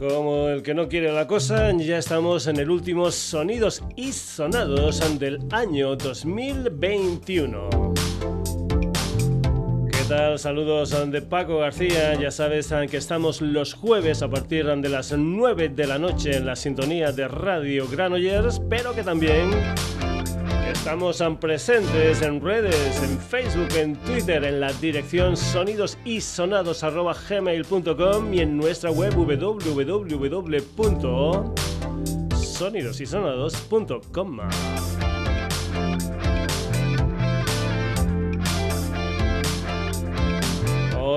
Como el que no quiere la cosa, ya estamos en el último Sonidos y Sonados del año 2021. ¿Qué tal? Saludos de Paco García. Ya sabes que estamos los jueves a partir de las 9 de la noche en la sintonía de Radio Granollers, pero que también Estamos presentes en redes, en Facebook, en Twitter, en la dirección sonidosisonados.gmail.com y en nuestra web www.sonidosisonados.com.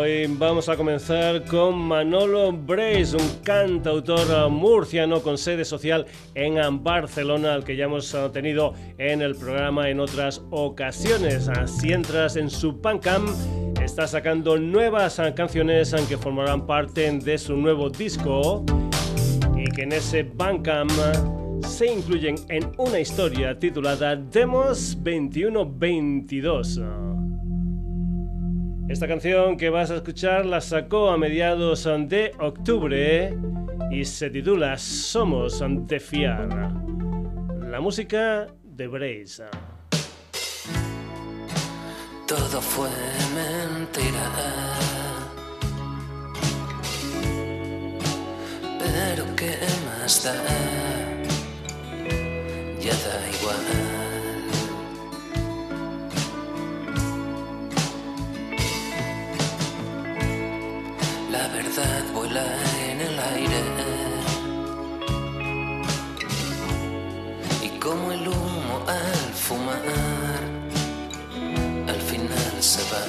Hoy vamos a comenzar con Manolo Brace, un cantautor murciano con sede social en Barcelona, al que ya hemos tenido en el programa en otras ocasiones. Si entras en su Bandcamp, está sacando nuevas canciones que formarán parte de su nuevo disco y que en ese Bandcamp se incluyen en una historia titulada Demos 2122. Esta canción que vas a escuchar la sacó a mediados de octubre y se titula Somos de fiar. La música de Brace. Todo fue mentira. Pero qué más da, ya da igual. Verdad vuela en el aire. Y como el humo al fumar, al final se va.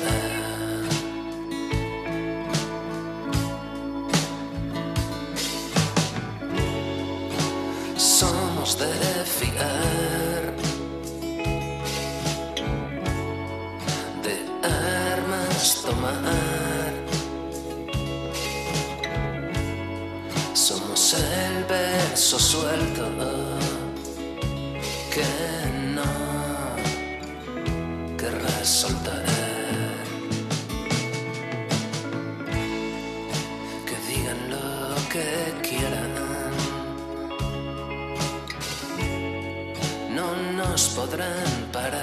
Somos de fiar. De armas tomar. El beso suelto que no querrás soltar. Que digan lo que quieran, no nos podrán parar,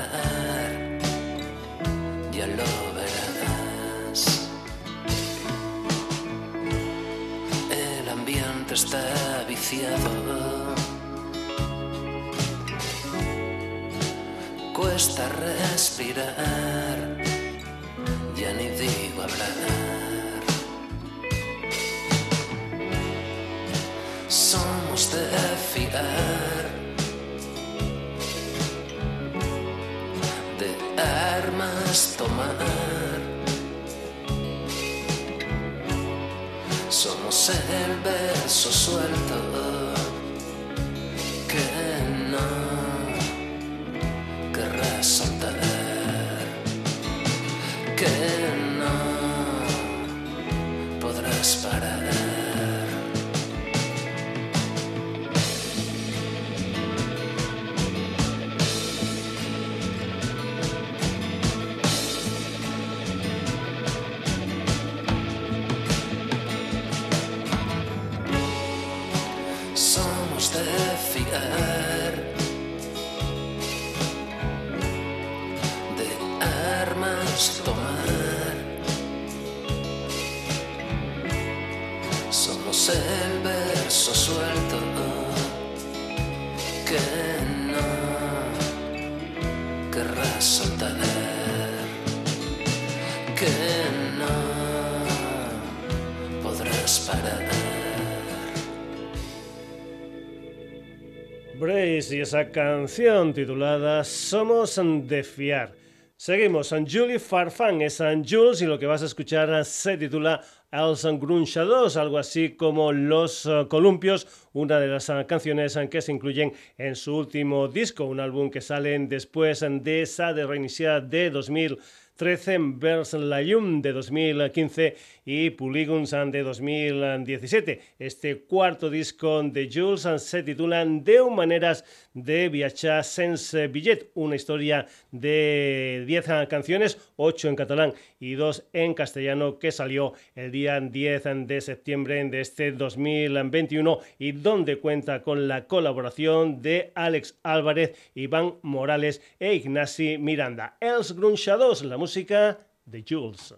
y esa canción titulada Somos de Fiar. Seguimos, Julie Farfán es Jules y lo que vas a escuchar se titula Els Grunxadors, algo así como Los Columpios, una de las canciones que se incluyen en su último disco, un álbum que sale después de esa de reiniciar de 2000 13, Vers la Llum de 2015 y Polygons de 2017. Este cuarto disco de Jules se titula De maneras de viajar sense billet, una historia de 10 canciones, 8 en catalán y 2 en castellano que salió el día 10 de septiembre de este 2021 y donde cuenta con la colaboración de Alex Álvarez, Iván Morales e Ignasi Miranda. Els Grunchados, la música de Jules.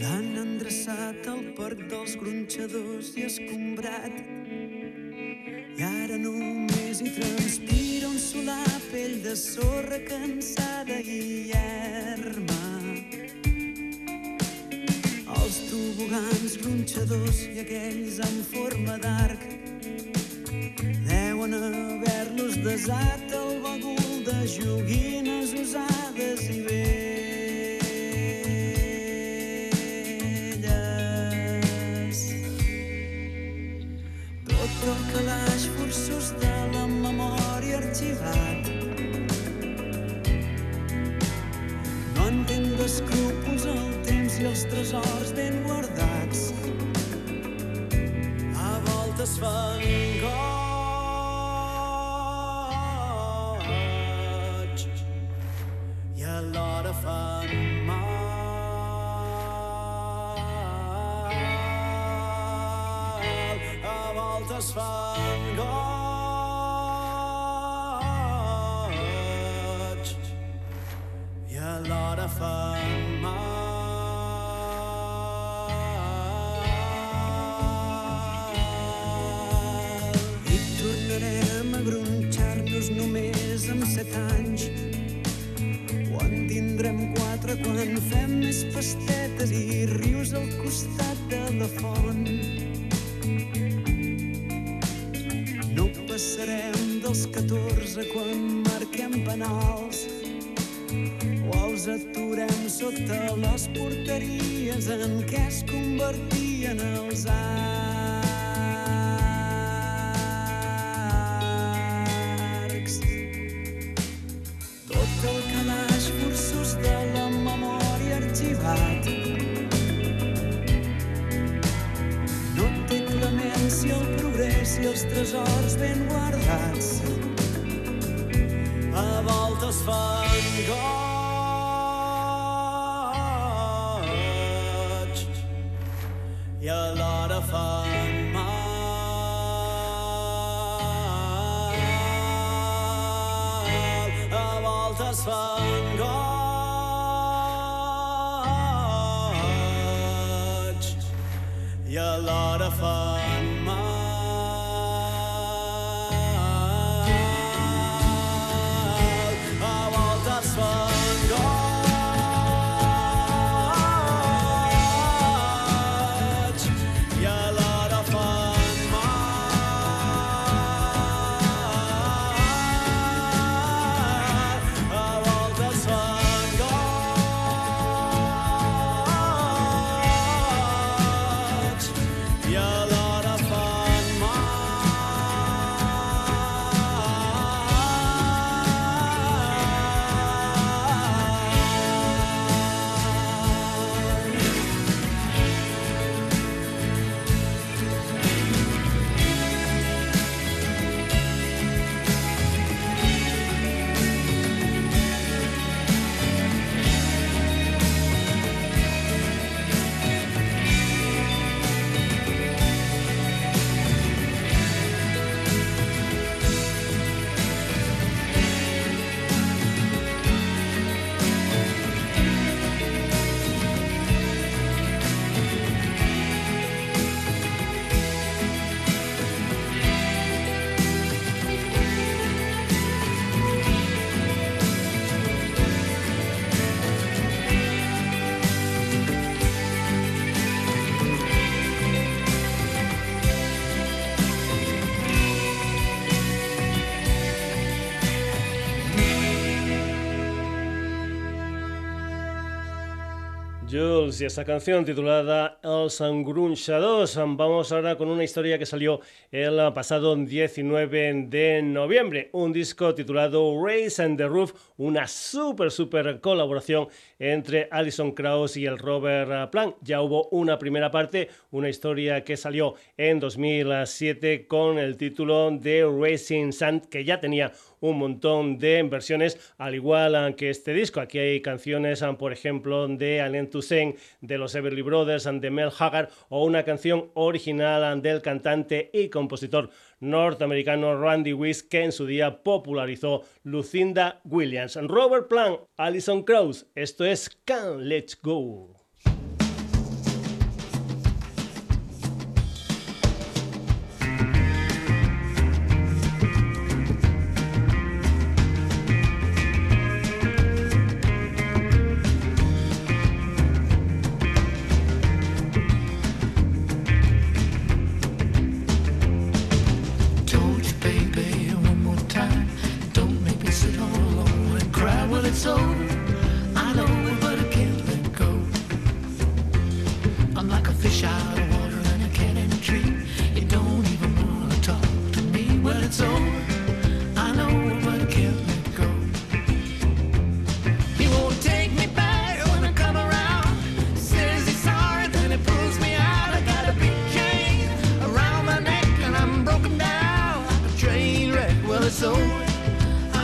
L'han endreçat al parc dels gronxadors i escombrat. I ara només hi transpira un solar pell de sorra cansada i erma. Els tobogans gronxadors i aquells en forma d'arc deuen haver-los desat el bagul de joguines usades i bé i els tresors ben guardats. A voltes fan goig i alhora fan mal. A voltes fan goig i alhora fan es convertien els anys. Y esa canción titulada Els Engrunxadors. Vamos ahora con una historia que salió el pasado 19 de noviembre. Un disco titulado Race and the Roof, una super, super colaboración entre Alison Krauss y el Robert Plant. Ya hubo una primera parte, una historia que salió en 2007 con el título de Racing Sand, que ya tenía un montón de versiones, al igual que este disco. Aquí hay canciones, por ejemplo, de Alain Toussaint, de los Everly Brothers, de Mel Haggard, o una canción original del cantante y compositor norteamericano Randy Wiss, que en su día popularizó Lucinda Williams. Robert Plant, Alison Krauss, esto es Can't Let's Go.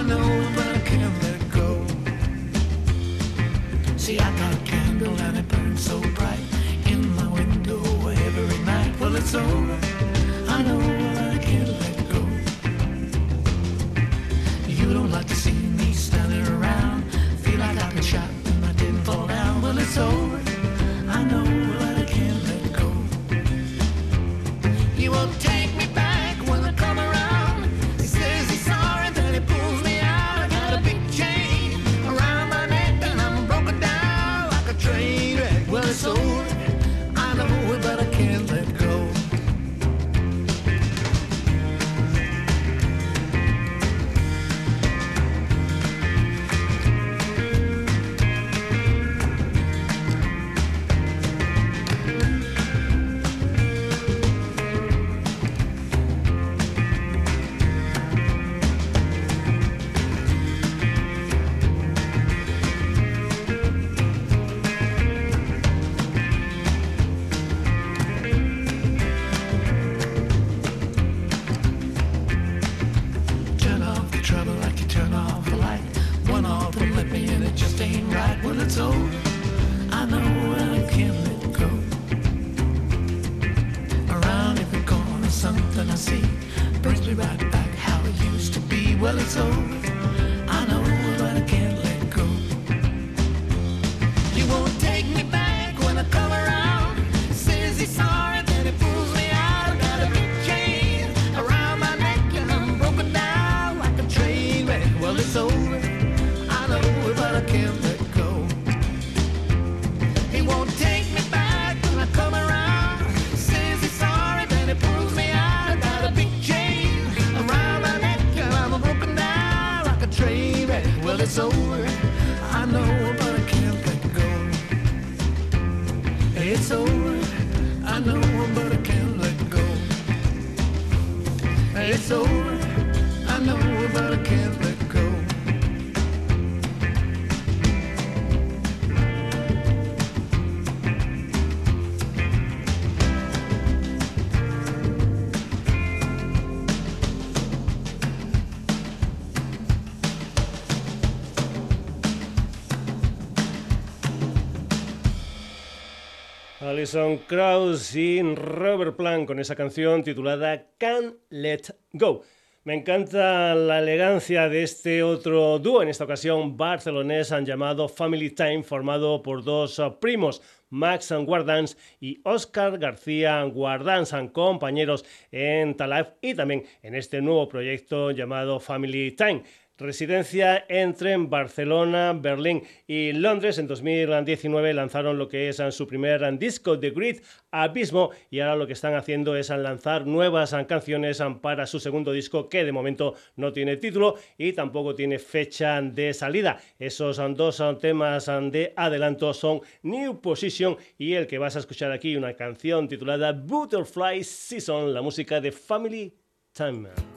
know but I can't let go. See, I got a candle and it burns so bright in my window every night. Well, it's over. I know, but I can't let go. You don't like to see me standing around. Feel like I got shot and I didn't fall down. Well, it's over. I know. Alison Krauss y Robert Plant con esa canción titulada Can't Let Go. Me encanta la elegancia de este otro dúo, en esta ocasión barcelonés, han llamado Family Time, formado por dos primos, Max Guardans y Oscar García Guardans, compañeros en Talaf y también en este nuevo proyecto llamado Family Time. Residencia entre Barcelona, Berlín y Londres. En 2019 lanzaron lo que es su primer disco, The Grid Abismo, y ahora lo que están haciendo es lanzar nuevas canciones para su segundo disco, que de momento no tiene título y tampoco tiene fecha de salida. Esos dos temas de adelanto son New Position y el que vas a escuchar aquí, una canción titulada Butterfly Season, la música de Family Time.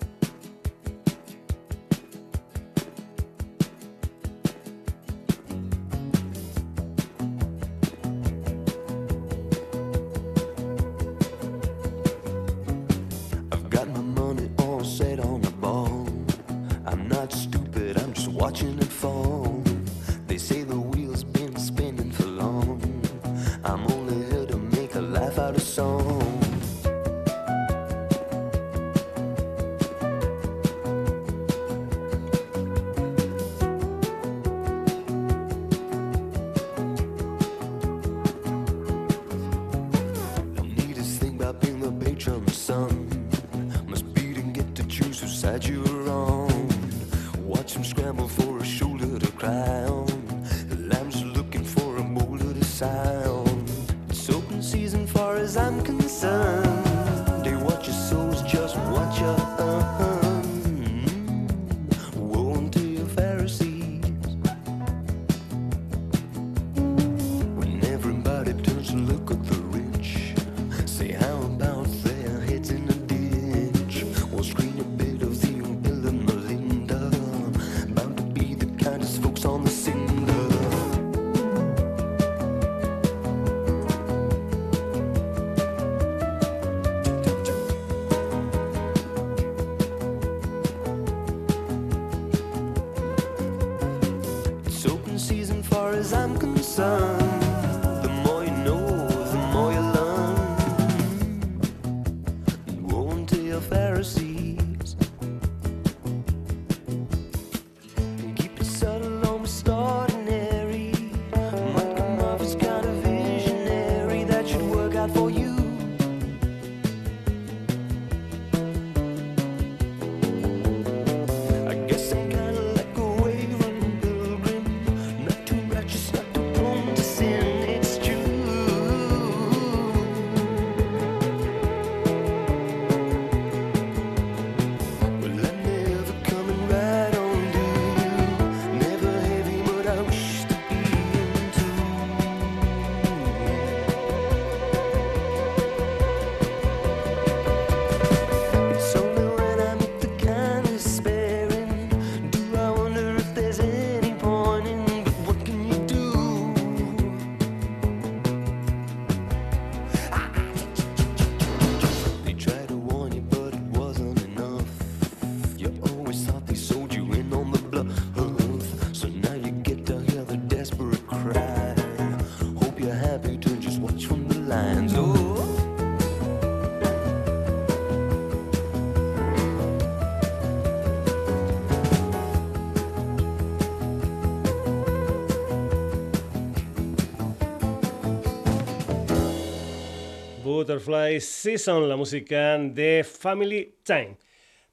Butterfly Season, la música de Family Time.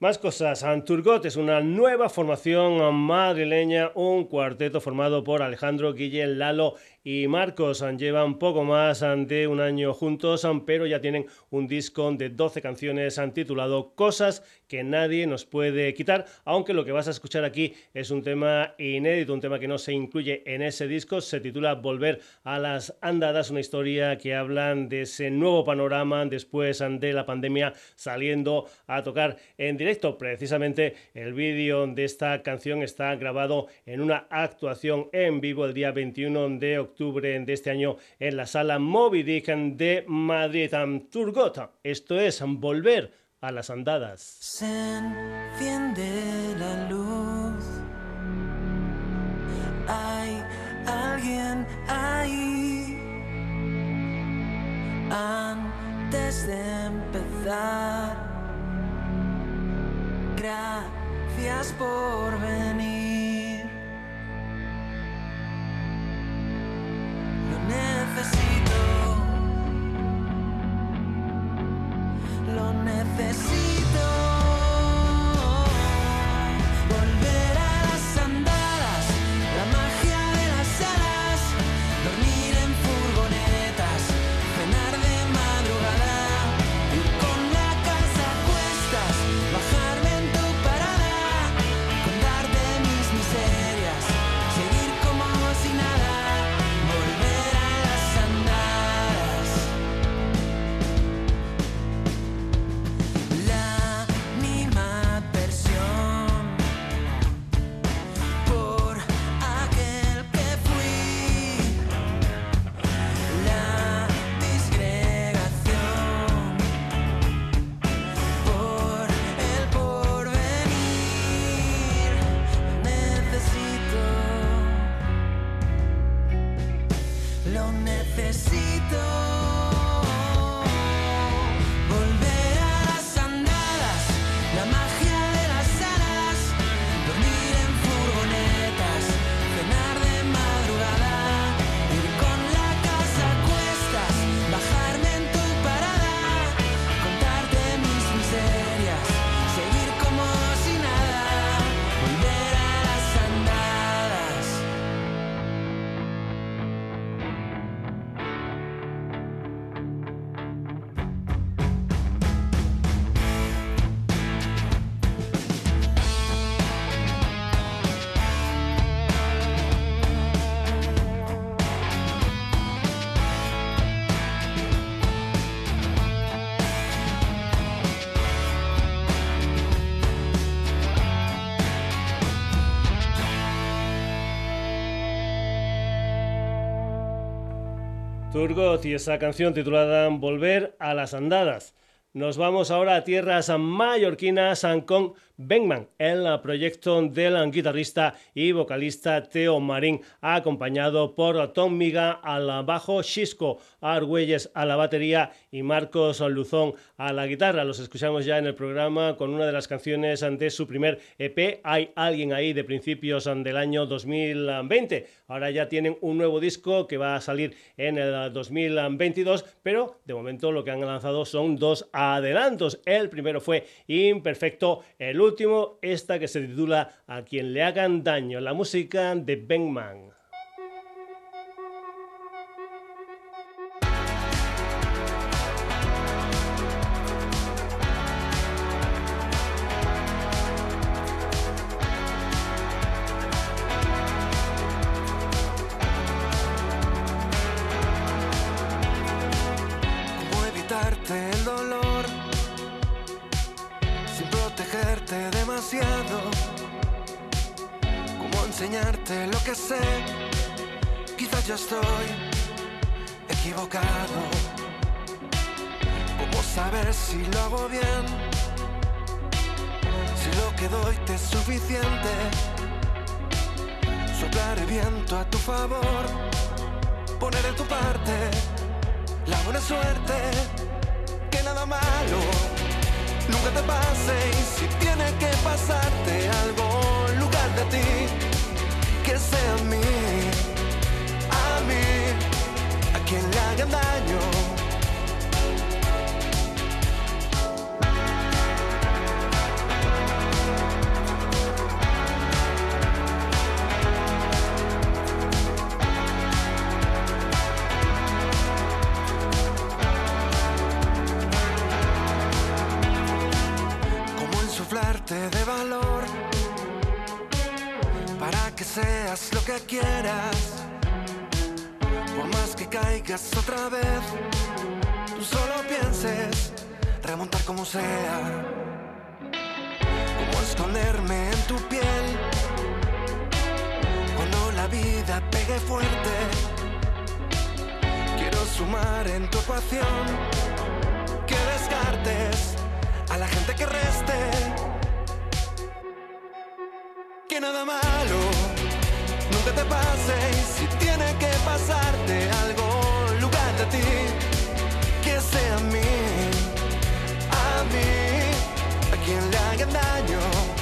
Más cosas. Anturgot es una nueva formación madrileña, un cuarteto formado por Alejandro, Guillén, Lalo y Marcos llevan poco más de un año juntos, pero ya tienen un disco de 12 canciones titulado Cosas que nadie nos puede quitar, aunque lo que vas a escuchar aquí es un tema inédito, un tema que no se incluye en ese disco, se titula Volver a las andadas, una historia que hablan de ese nuevo panorama después de la pandemia saliendo a tocar en directo. Precisamente el vídeo de esta canción está grabado en una actuación en vivo el día 21 de octubre de este año en la sala Moby Dick de Madrid. Turgota, esto es Volver a las Andadas. Se enciende la luz. Hay alguien ahí. Antes de empezar. Gracias por venir. necesito. Lo necesito. Y esa canción titulada Volver a las Andadas. Nos vamos ahora a tierras mallorquinas con Bengman, el proyecto del guitarrista y vocalista Teo Marín, acompañado por Tom Miga al bajo, Xisco Argüelles a la batería y Marcos Luzón a la guitarra. Los escuchamos ya en el programa con una de las canciones de su primer EP, Hay alguien ahí de principios del año 2020. Ahora ya tienen un nuevo disco que va a salir en el 2022, pero de momento lo que han lanzado son dos adelantos. El primero fue Imperfecto, el último, esta que se titula A quien le hagan daño, la música de Bengman. viento a tu favor, poner en tu parte la buena suerte, que nada malo nunca te pase. Y si tiene que pasarte algo en lugar de ti, que sea a mí, a mí, a quien le hagan daño. quieras, por más que caigas otra vez, tú solo pienses remontar como sea, como esconderme en tu piel, cuando la vida pegue fuerte, quiero sumar en tu ecuación, que descartes a la gente que reste, que nada malo si tiene que pasarte algo, lugar de ti, que sea a mí, a mí, a quien le hagan daño.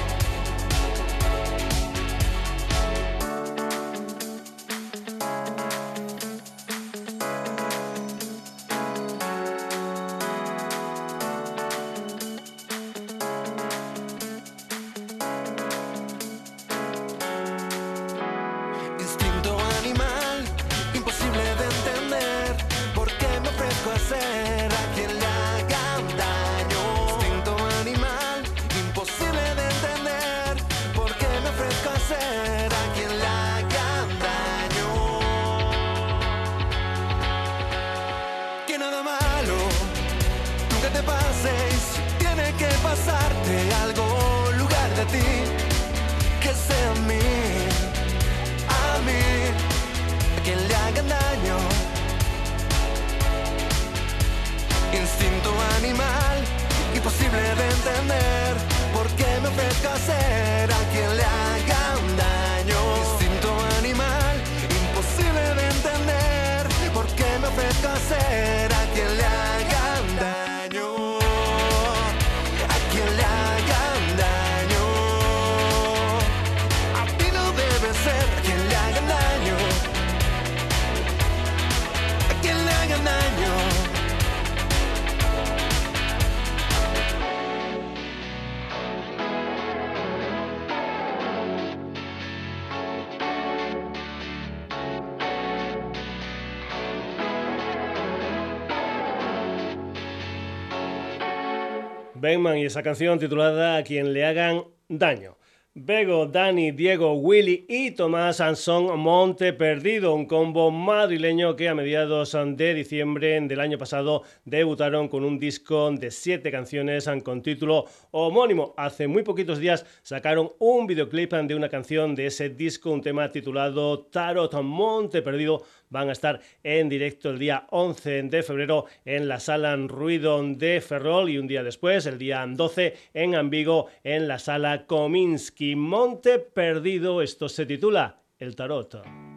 Benman y esa canción titulada A quien le hagan daño. Bego, Dani, Diego, Willy y Tomás Anson Monte Perdido, un combo madrileño que a mediados de diciembre del año pasado debutaron con un disco de siete canciones con título homónimo. Hace muy poquitos días sacaron un videoclip de una canción de ese disco, un tema titulado Tarot Monte Perdido, van a estar en directo el día 11 de febrero en la sala Ruido de Ferrol y un día después, el día 12, en Ambigo en la sala Kominsky. Monte Perdido, esto se titula El Tarot.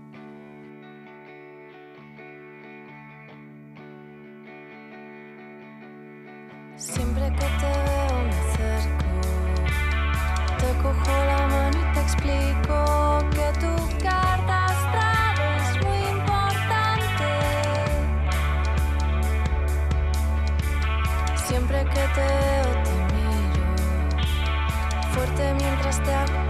estea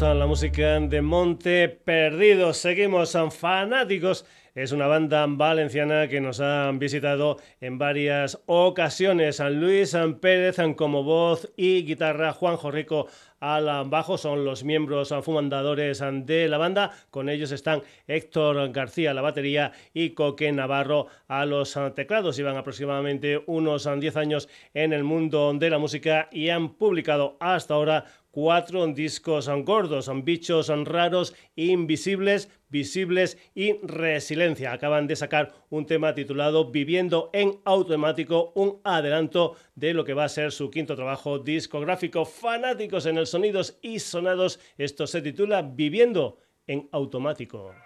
la música de Monte Perdido. Seguimos fanáticos es una banda valenciana que nos han visitado en varias ocasiones. San Luis San Pérez como voz y guitarra, Juanjo Rico al bajo, son los miembros fundadores de la banda. Con ellos están Héctor García la batería y Coque Navarro a los teclados. Llevan aproximadamente unos 10 años en el mundo de la música y han publicado hasta ahora cuatro discos gordos, son bichos raros, invisibles, visibles y resiliencia. Acaban de sacar un tema titulado Viviendo en automático, un adelanto de lo que va a ser su quinto trabajo discográfico. Fanáticos en el sonidos y sonados, esto se titula Viviendo en automático.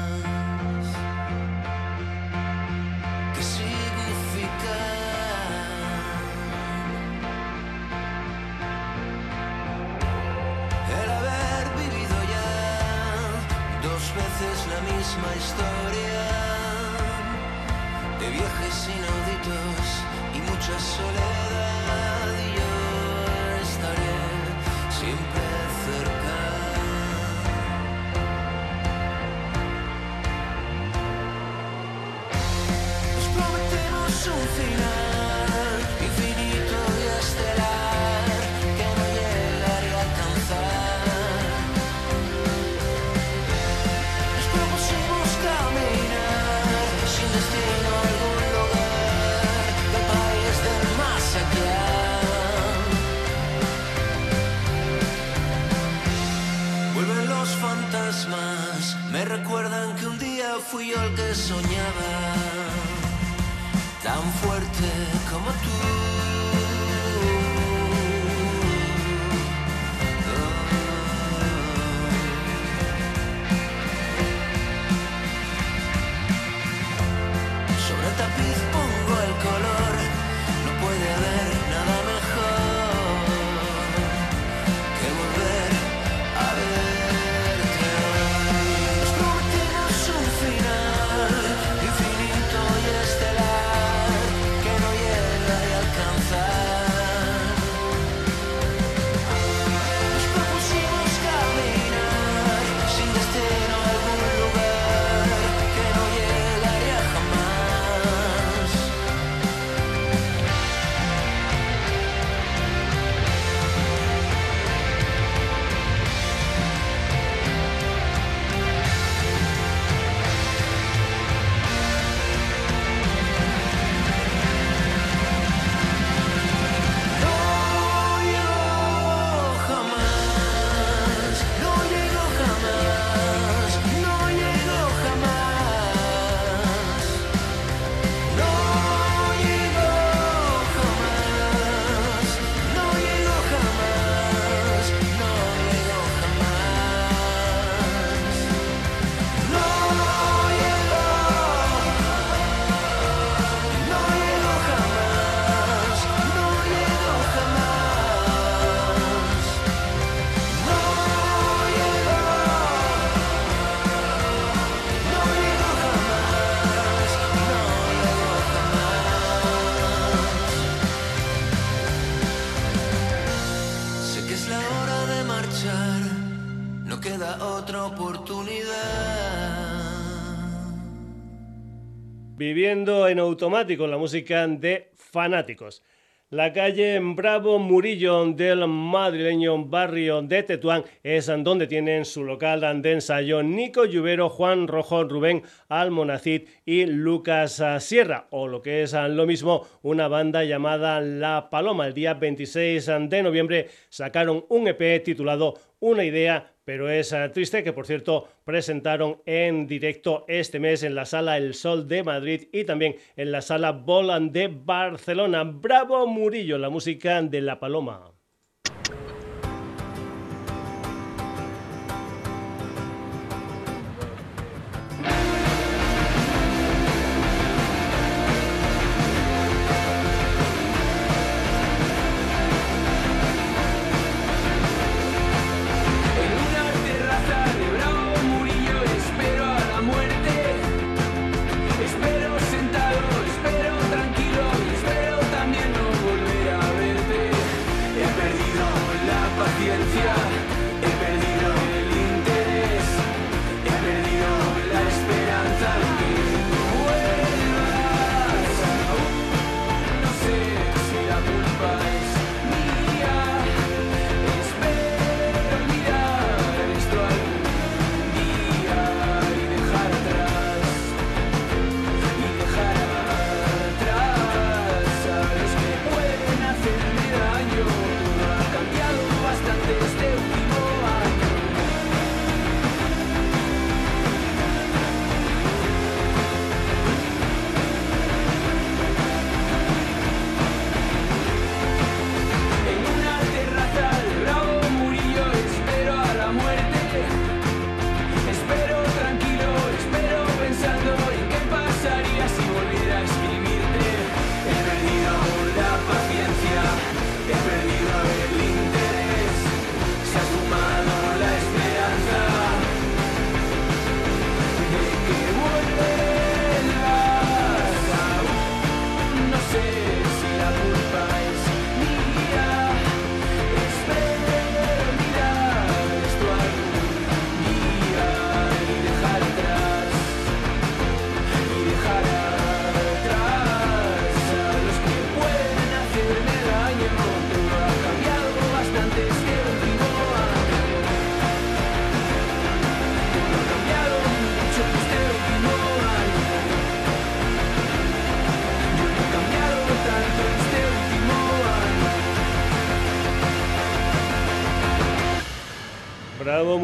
automático la música de fanáticos. La calle Bravo Murillo del madrileño barrio de Tetuán es donde tienen su local de ensayo Nico Lluvero, Juan Rojo, Rubén Almonacid y Lucas Sierra, o lo que es lo mismo, una banda llamada La Paloma. El día 26 de noviembre sacaron un EP titulado una idea, pero es eh, triste que por cierto presentaron en directo este mes en la sala El Sol de Madrid y también en la sala Bolan de Barcelona. Bravo Murillo, la música de La Paloma.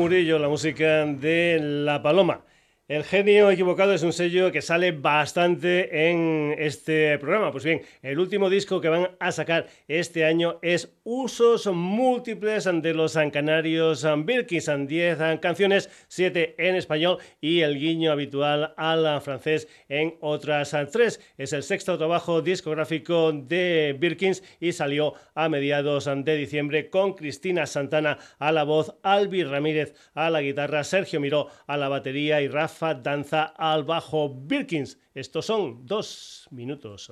Murillo, la música de La Paloma. El genio equivocado es un sello que sale bastante en este programa. Pues bien, el último disco que van a sacar este año es Usos Múltiples de los Canarios Birkins. 10 canciones, 7 en español y el guiño habitual al francés en otras 3. Es el sexto trabajo discográfico de Birkins y salió a mediados de diciembre con Cristina Santana a la voz, Albi Ramírez a la guitarra, Sergio Miró a la batería y Rafa danza al bajo Birkins. Estos son dos minutos.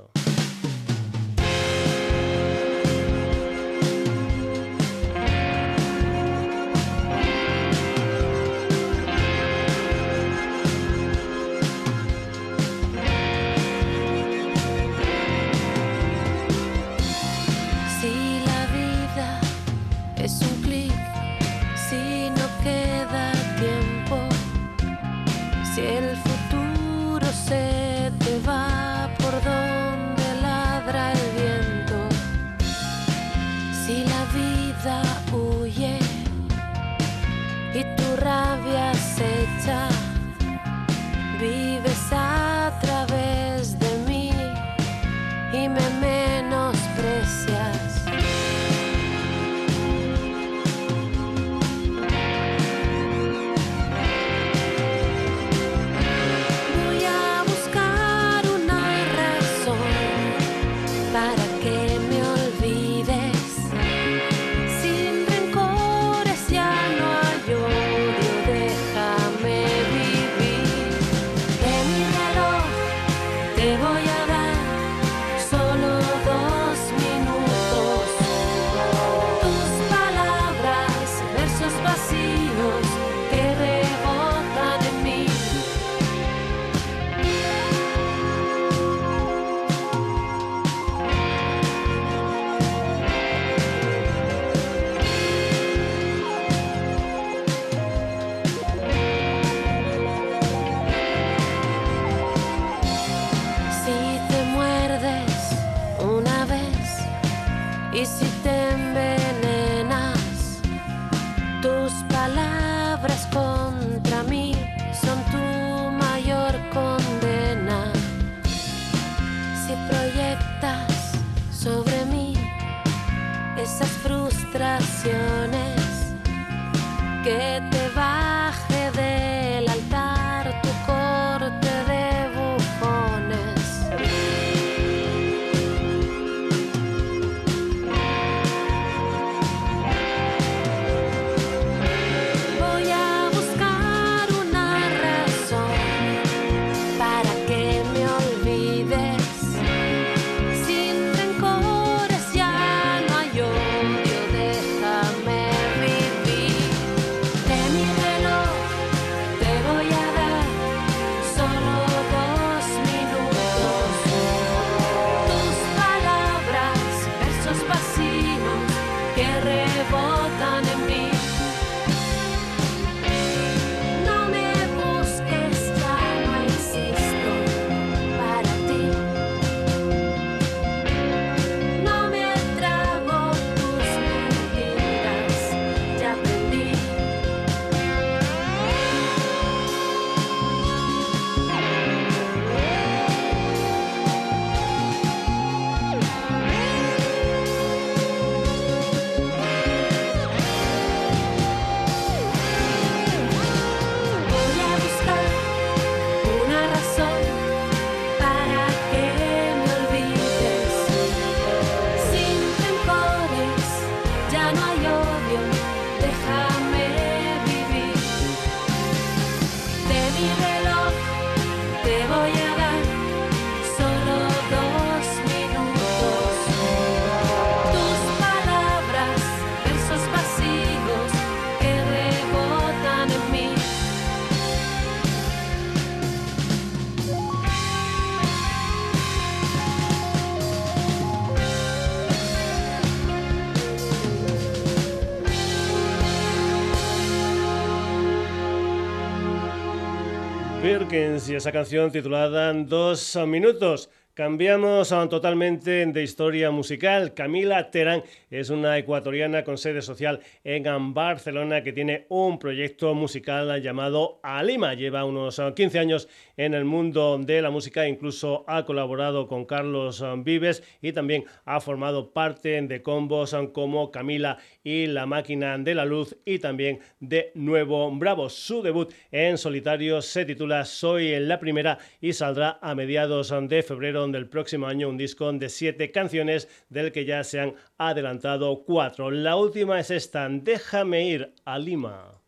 Y esa canción titulada Dos minutos. Cambiamos totalmente de historia musical. Camila Terán es una ecuatoriana con sede social en Barcelona que tiene un proyecto musical llamado Alima. Lleva unos 15 años en el mundo de la música, incluso ha colaborado con Carlos Vives y también ha formado parte de combos como Camila y La Máquina de la Luz y también de Nuevo Bravo. Su debut en solitario se titula Soy la Primera y saldrá a mediados de febrero del próximo año un disco de siete canciones del que ya se han adelantado cuatro. La última es esta, Déjame ir a Lima.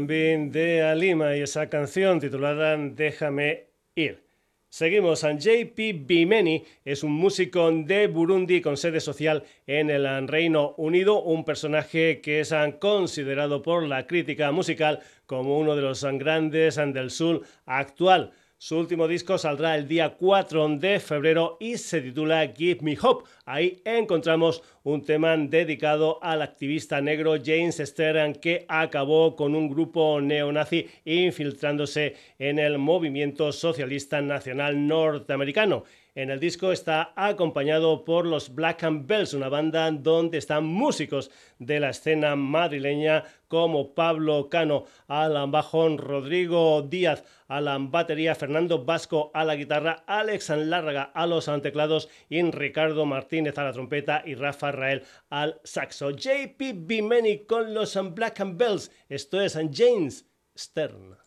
De Alima y esa canción titulada Déjame ir. Seguimos. JP Bimeni es un músico de Burundi con sede social en el Reino Unido, un personaje que es considerado por la crítica musical como uno de los grandes del sur actual. Su último disco saldrá el día 4 de febrero y se titula Give Me Hope. Ahí encontramos un tema dedicado al activista negro James Stern que acabó con un grupo neonazi infiltrándose en el movimiento socialista nacional norteamericano. En el disco está acompañado por los Black and Bells, una banda donde están músicos de la escena madrileña como Pablo Cano al bajón, Rodrigo Díaz a la batería, Fernando Vasco a la guitarra, Alex Lárraga a los teclados y Ricardo Martínez a la trompeta y Rafa Rael al saxo. JP Bimeni con los Black and Bells. Esto es James Stern.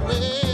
the.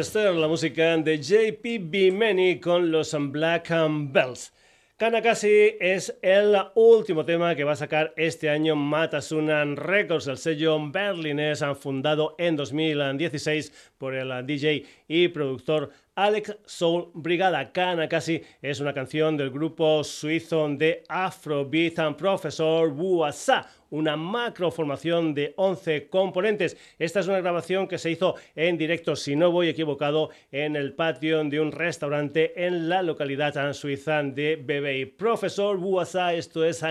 La música de JP Bimeni con los Black Bells. Kanakashi es el último tema que va a sacar este año Matasunan Records, el sello berlinés fundado en 2016 por el DJ y productor Alex Soul Brigada. Kana casi es una canción del grupo suizo de Afrobeat and Professor Buasa una macro formación de 11 componentes. Esta es una grabación que se hizo en directo, si no voy equivocado, en el patio de un restaurante en la localidad suiza de Bebey. Profesor Buasa, esto es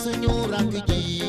senhora que.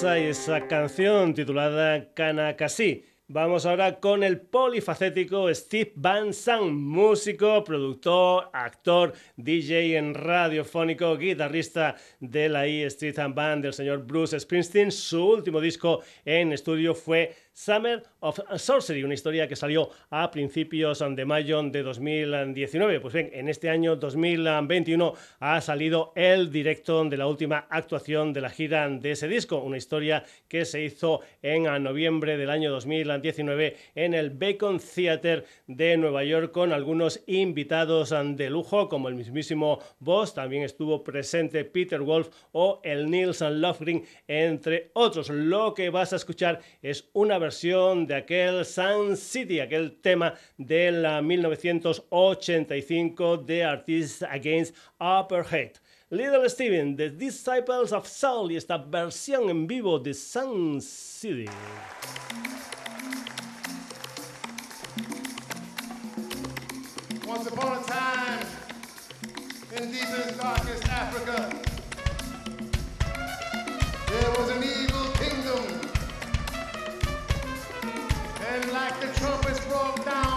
Y esa canción titulada Kanakasi. Vamos ahora con el polifacético Steve Van Sant, músico, productor, actor, DJ en radiofónico, guitarrista de la E Street Band del señor Bruce Springsteen. Su último disco en estudio fue Summer of Sorcery, una historia que salió a principios de mayo de 2019. Pues bien, en este año 2021 ha salido el directo de la última actuación de la gira de ese disco, una historia que se hizo en noviembre del año 2019 en el Bacon Theater de Nueva York con algunos invitados de lujo como el mismísimo Boss, también estuvo presente Peter Wolf o el Nils Lofgren, entre otros. Lo que vas a escuchar es una versión versión de aquel Sun City, aquel tema de la 1985 de Artists Against Upper Hate. Little Steven, The Disciples of Soul y esta versión en vivo de Sun City. Once upon a time, in deepest, darkest Africa, there was an like the trumpets broke down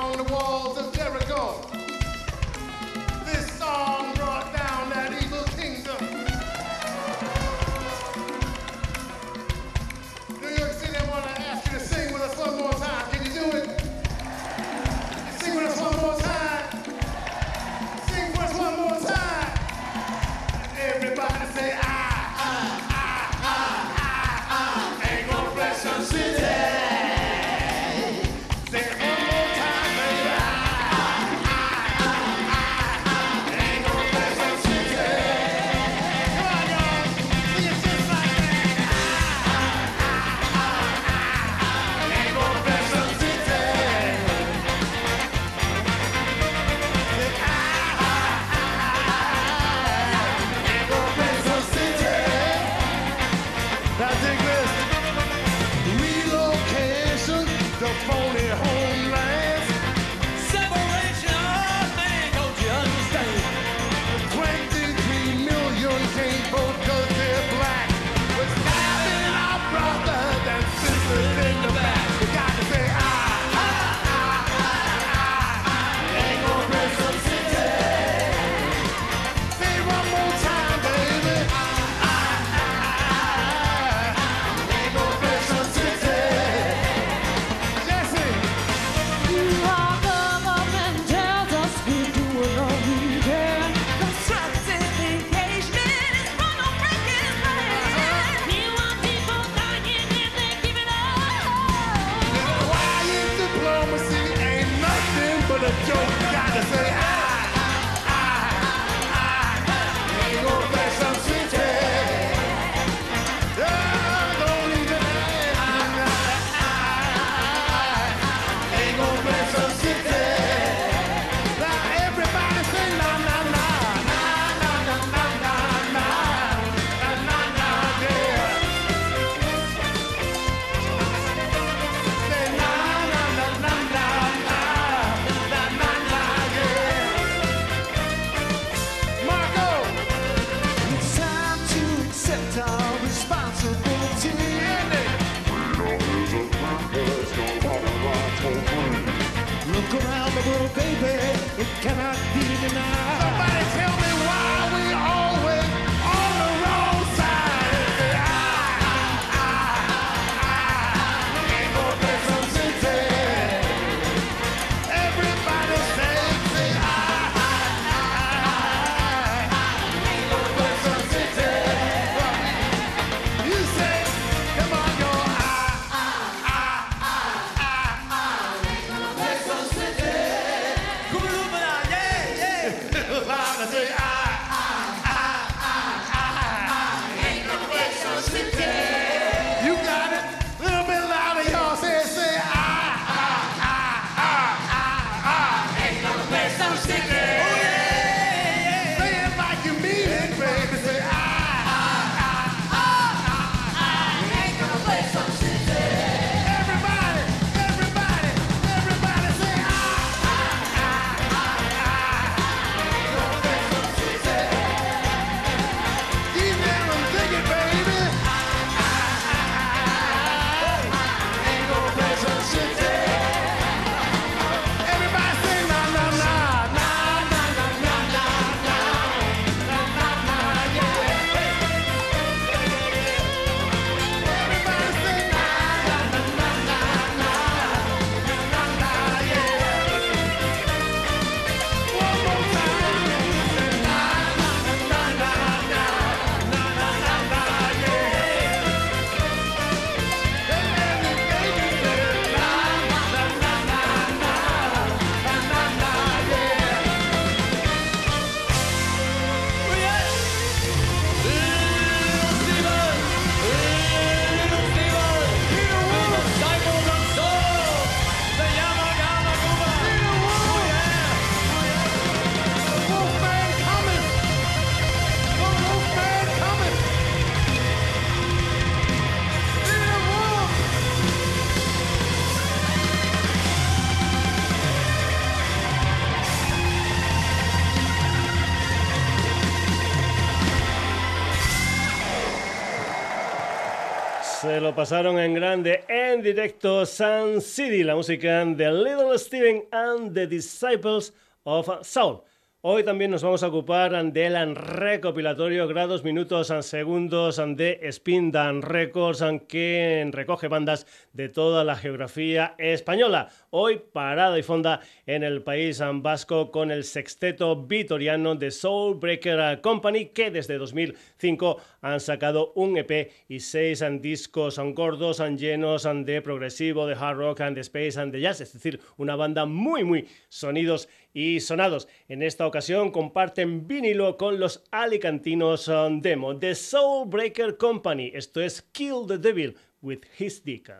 Se lo pasaron en grande, en directo, Sun City, la música de Little Steven and the Disciples of Soul. Hoy también nos vamos a ocupar del recopilatorio grados, minutos, segundos de Spin Dan Records, que recoge bandas de toda la geografía española. Hoy parada y fonda en el país vasco con el sexteto vitoriano de Soul Breaker Company, que desde 2005 han sacado un EP y seis discos gordos, llenos de progresivo, de hard rock, de space, de jazz, es decir, una banda muy, muy sonidos y sonados. En esta ocasión comparten vinilo con los alicantinos um, Demo, The Soul Breaker Company. Esto es Kill the Devil with His Dick.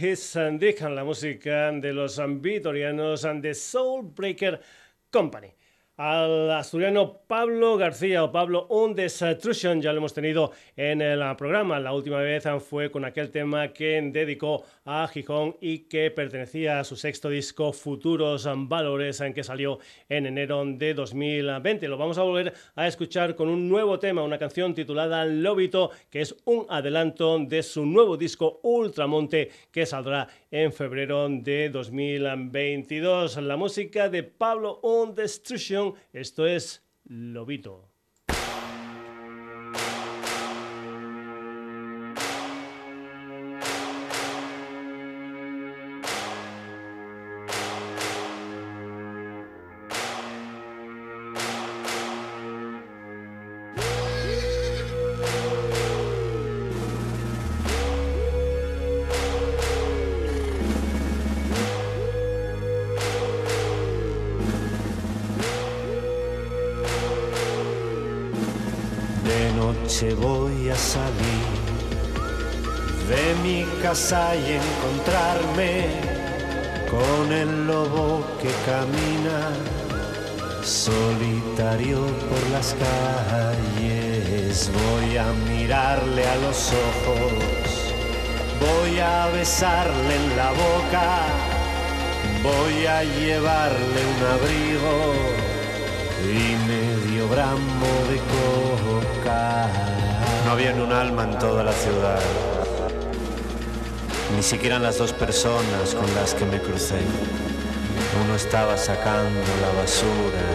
His and la música de los vitorianos and the Soul Breaker. Al asturiano Pablo García o Pablo Un Destruction, ya lo hemos tenido en el programa. La última vez fue con aquel tema que dedicó a Gijón y que pertenecía a su sexto disco Futuros Valores, en que salió en enero de 2020. Lo vamos a volver a escuchar con un nuevo tema, una canción titulada Lobito, que es un adelanto de su nuevo disco Ultramonte que saldrá en febrero de 2022. La música de Pablo On Destruction, esto es Lobito. Voy a salir de mi casa y encontrarme con el lobo que camina solitario por las calles. Voy a mirarle a los ojos, voy a besarle en la boca, voy a llevarle un abrigo y medio gramo de coca. No había ni un alma en toda la ciudad, ni siquiera las dos personas con las que me crucé. Uno estaba sacando la basura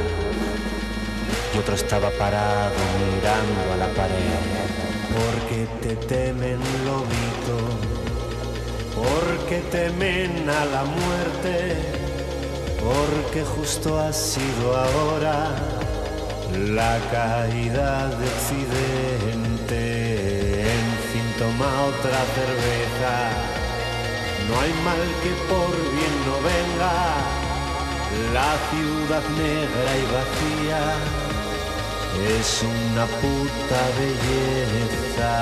y otro estaba parado mirando a la pared. Porque te temen lobito, porque temen a la muerte porque justo ha sido ahora la caída de Occidente. En fin, toma otra cerveza, no hay mal que por bien no venga. La ciudad negra y vacía es una puta belleza.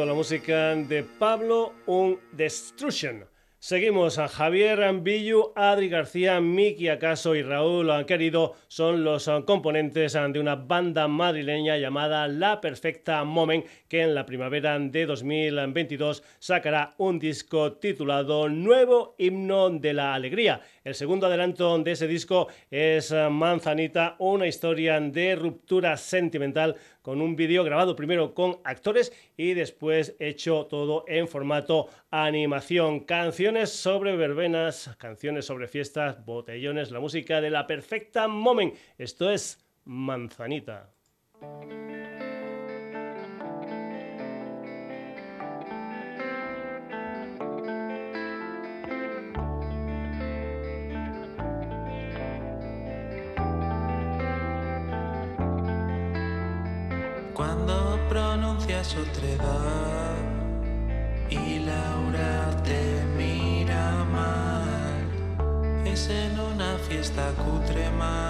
La música de Pablo Un Destruction. Seguimos a Javier Ambillu, Adri García, Miki Acaso y Raúl querido son los componentes de una banda madrileña llamada La Perfecta Moment que en la primavera de 2022 sacará un disco titulado Nuevo Himno de la Alegría. El segundo adelanto de ese disco es Manzanita, una historia de ruptura sentimental con un vídeo grabado primero con actores y después hecho todo en formato animación. Canciones sobre verbenas, canciones sobre fiestas, botellones, la música de la perfecta moment. Esto es Manzanita. Otra edad y Laura te mira mal. Es en una fiesta cutre más,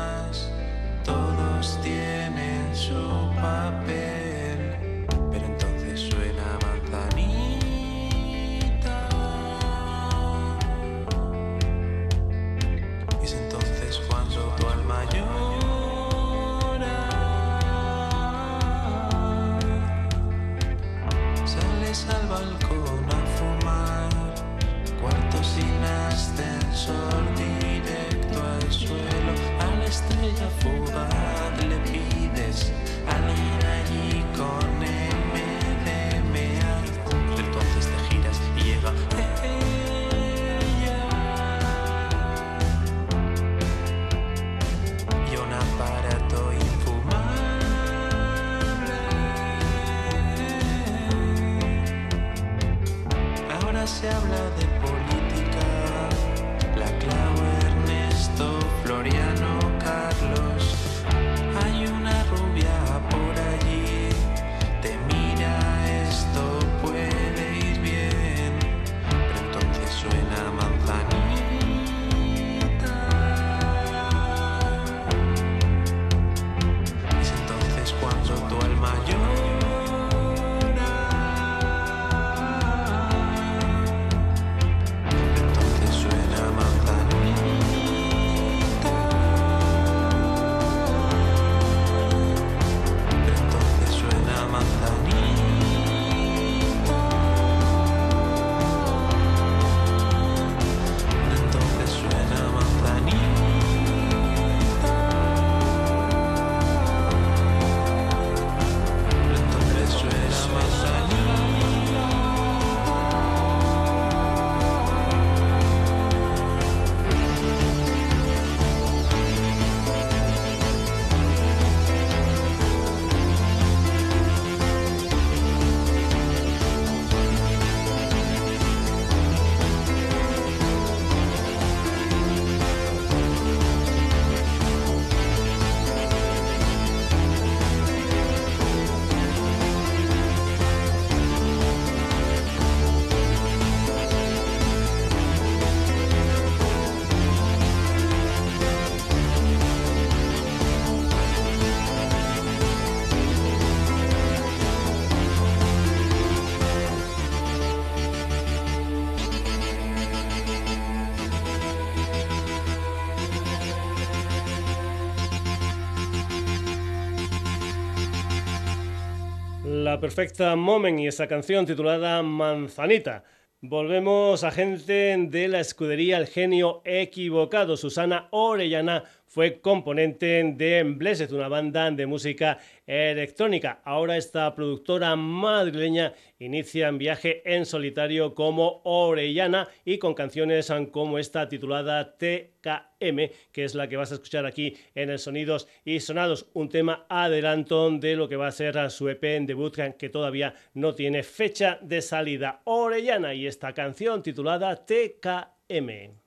La Perfecta Moment y esa canción titulada Manzanita. Volvemos a gente de la escudería El Genio Equivocado. Susana Orellana fue componente de Blessed, una banda de música electrónica. Ahora esta productora madrileña inicia un viaje en solitario como Orellana y con canciones como esta titulada TKM, que es la que vas a escuchar aquí en el Sonidos y Sonados, un tema adelanto de lo que va a ser su EP en debut que todavía no tiene fecha de salida. Orellana y esta canción titulada TKM.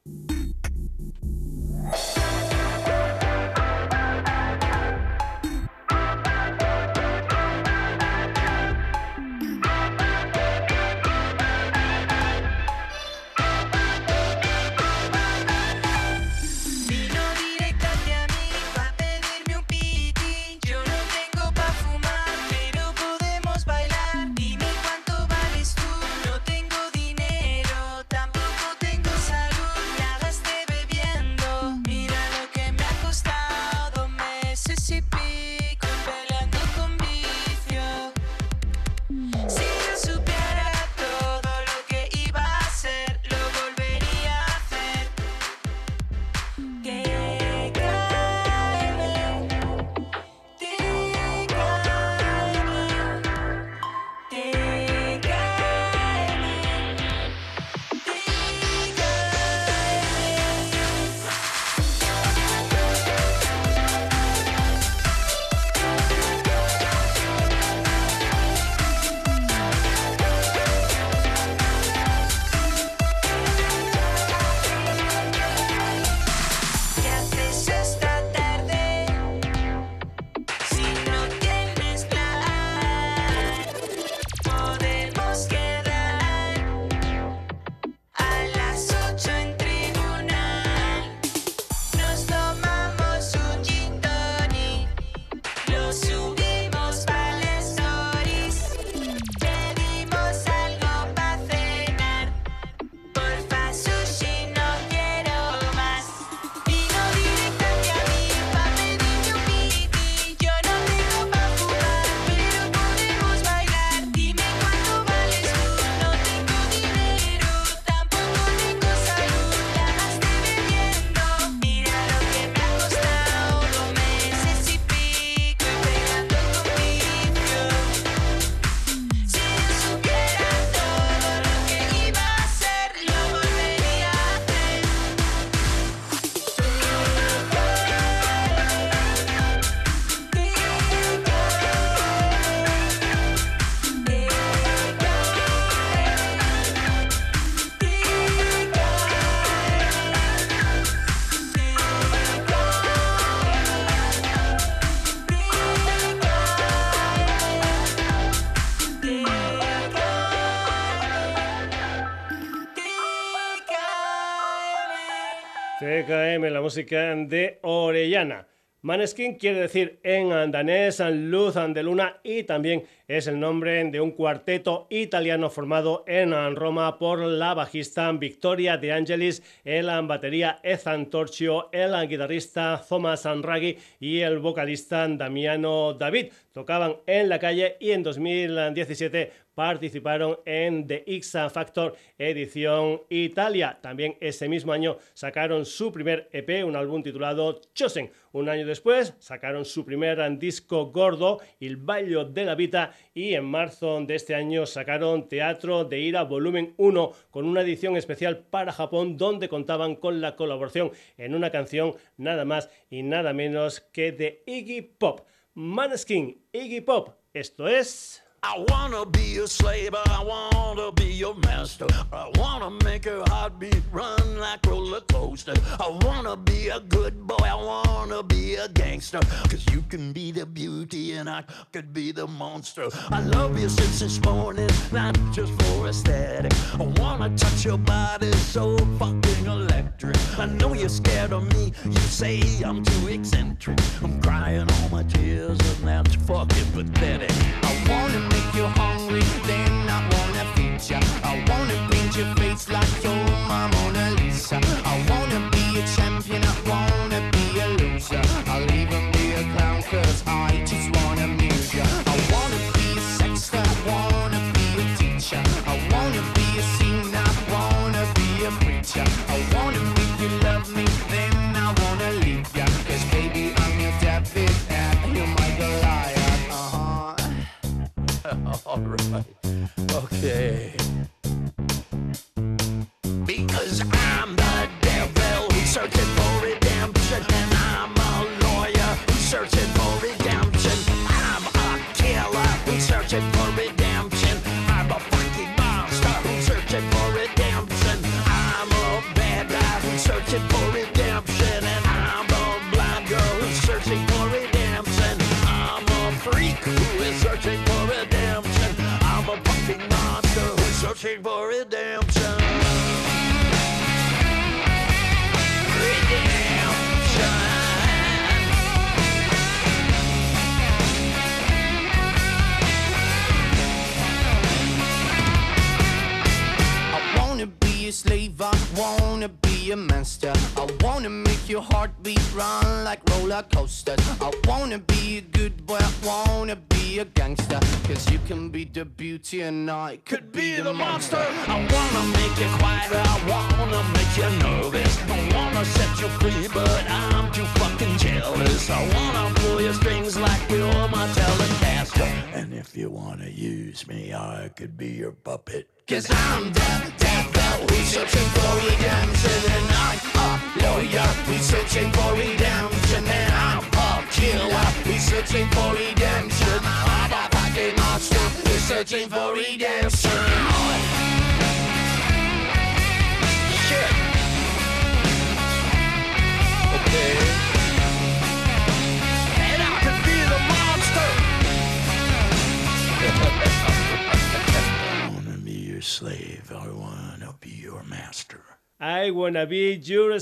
De Orellana. Maneskin quiere decir en danés luz de luna y también es el nombre de un cuarteto italiano formado en Roma por la bajista Victoria De Angelis, el batería Ethan Torchio, el guitarrista Thomas Anraghi y el vocalista Damiano David. Tocaban en la calle y en 2017 participaron en The X Factor edición Italia. También ese mismo año sacaron su primer EP, un álbum titulado Chosen. Un año después sacaron su primer disco gordo, El Bailo de la Vita, y en marzo de este año sacaron Teatro de Ira Volumen 1 con una edición especial para Japón donde contaban con la colaboración en una canción nada más y nada menos que de Iggy Pop. Maneskin, Iggy Pop, esto es... I wanna be a slave, I wanna be your master. I wanna make your heartbeat run like roller coaster. I wanna be a good boy, I wanna be a gangster. Cause you can be the beauty and I could be the monster. I love you since this morning, not just for aesthetic. I wanna touch your body so fucking electric. I know you're scared of me, you say I'm too eccentric. I'm crying all my tears and that's fucking pathetic. I wanna make you hungry, then I wanna feed ya. I wanna paint your face like you're my Mona Lisa. I wanna be a champion, I wanna be a loser. I'll even be a clown, cause I just wanna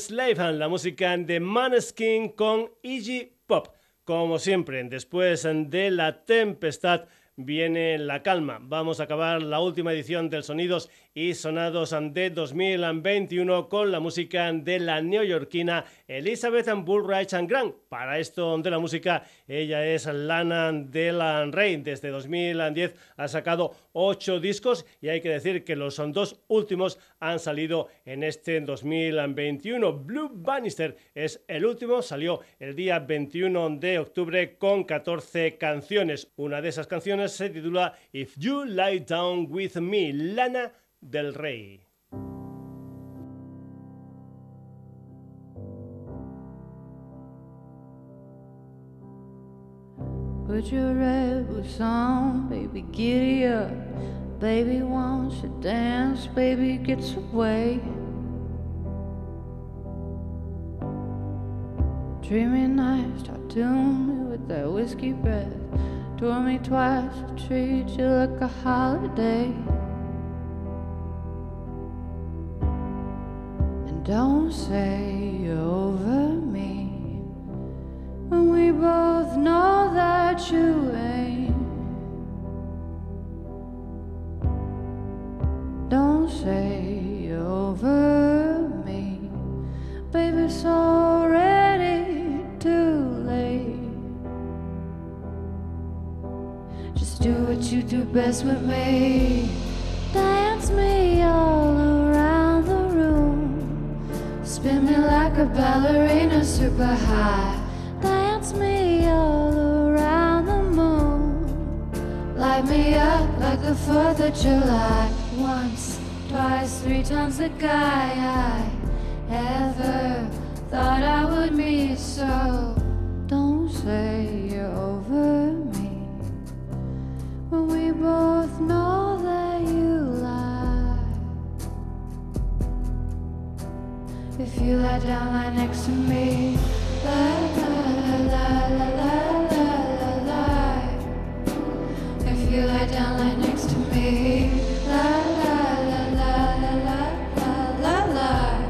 La música de Maneskin con Iggy Pop. Como siempre, después de la tempestad viene la calma. Vamos a acabar la última edición del Sonidos y Sonados de 2021 con la música de la neoyorquina Elizabeth Bullrich Grant. Para esto de la música, ella es Lana del Rey. Desde 2010 ha sacado ocho discos y hay que decir que los dos últimos han salido en este 2021. Blue Bannister es el último, salió el día 21 de octubre con 14 canciones. Una de esas canciones se titula If You Lie Down With Me, Lana del Rey. Put your red boots on, baby, giddy up. Baby wants to dance, baby gets away. Dreaming nights, talk to me with that whiskey breath. Tour me twice, treat you like a holiday. Don't say over me when we both know that you ain't. Don't say over me, baby. It's already too late. Just do what you do best with me. Like a ballerina super high. Dance me all around the moon. Light me up like the 4th of July. Once, twice, three times the guy I ever thought I would meet. So don't say you're over me when we both you lie down, lie next to me. Lie, lie, lie, lie, lie, lie, lie, If you lie down, lie next to me. Lie, lie, lie, lie, lie, lie, lie, lie.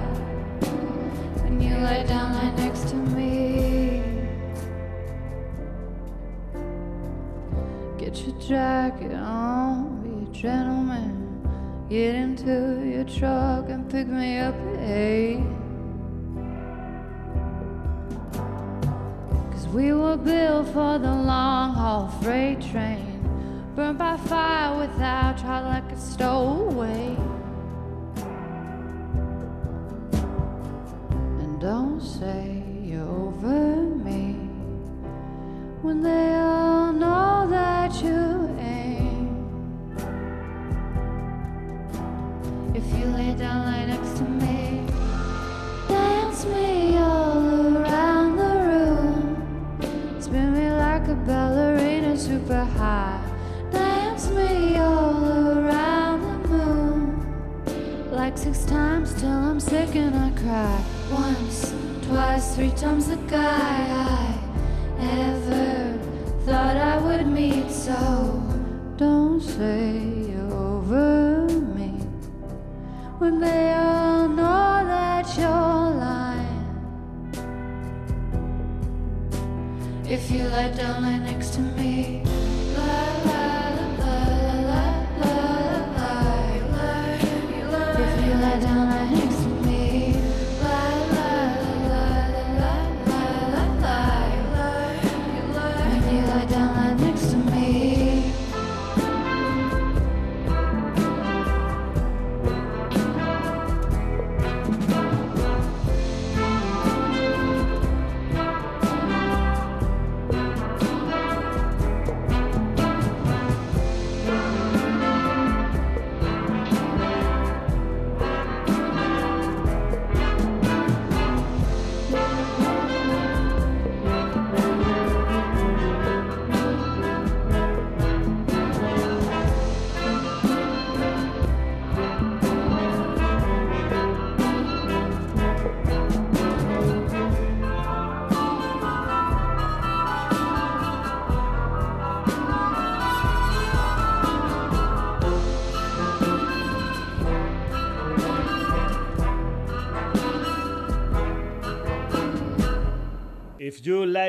When you lie down, lie next to me. Get your jacket on, be a gentleman. Get into your truck and pick me up hey. We were built for the long haul freight train. Burned by fire without try like a stowaway. And don't say you're over me when they all know that you ain't. If you lay down, lie next to me, dance me. super high. Dance me all around the moon. Like six times till I'm sick and I cry. Once, twice, three times the guy I ever thought I would meet. So don't say over me when they all know that you're. If you lie down right next to me.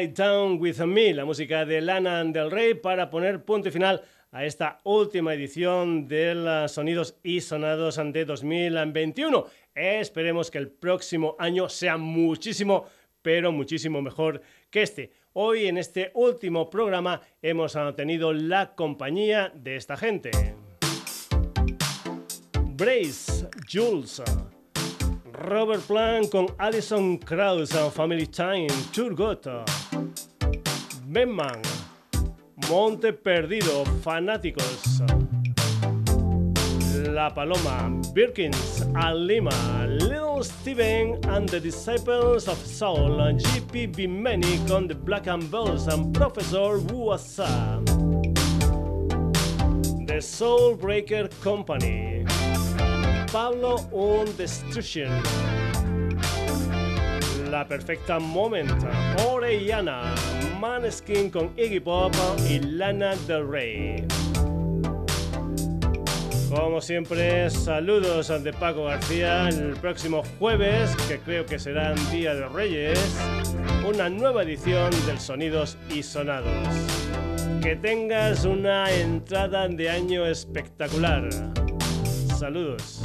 Down With Me, la música de Lana del Rey para poner punto y final a esta última edición de los Sonidos y Sonados de 2021. Esperemos que el próximo año sea muchísimo, pero muchísimo mejor que este. Hoy en este último programa hemos tenido la compañía de esta gente. Brace, Jules, Robert Plant con Alison Krauss, Family Time, Turgot, Benman, Monte Perdido, Fanáticos, La Paloma, Birkins, Alima, Little Steven and the Disciples of Soul, GP Bimeni con The Black and Bells and Professor Wuasa. The Soul Breaker Company. Pablo on Destruction. La Perfecta Moment, Orellana, Maneskin con Iggy Pop y Lana Del Rey. Como siempre, saludos de Paco García. El próximo jueves, que creo que será Día de Reyes, una nueva edición del Sonidos y Sonados. Que tengas una entrada de año espectacular. Saludos.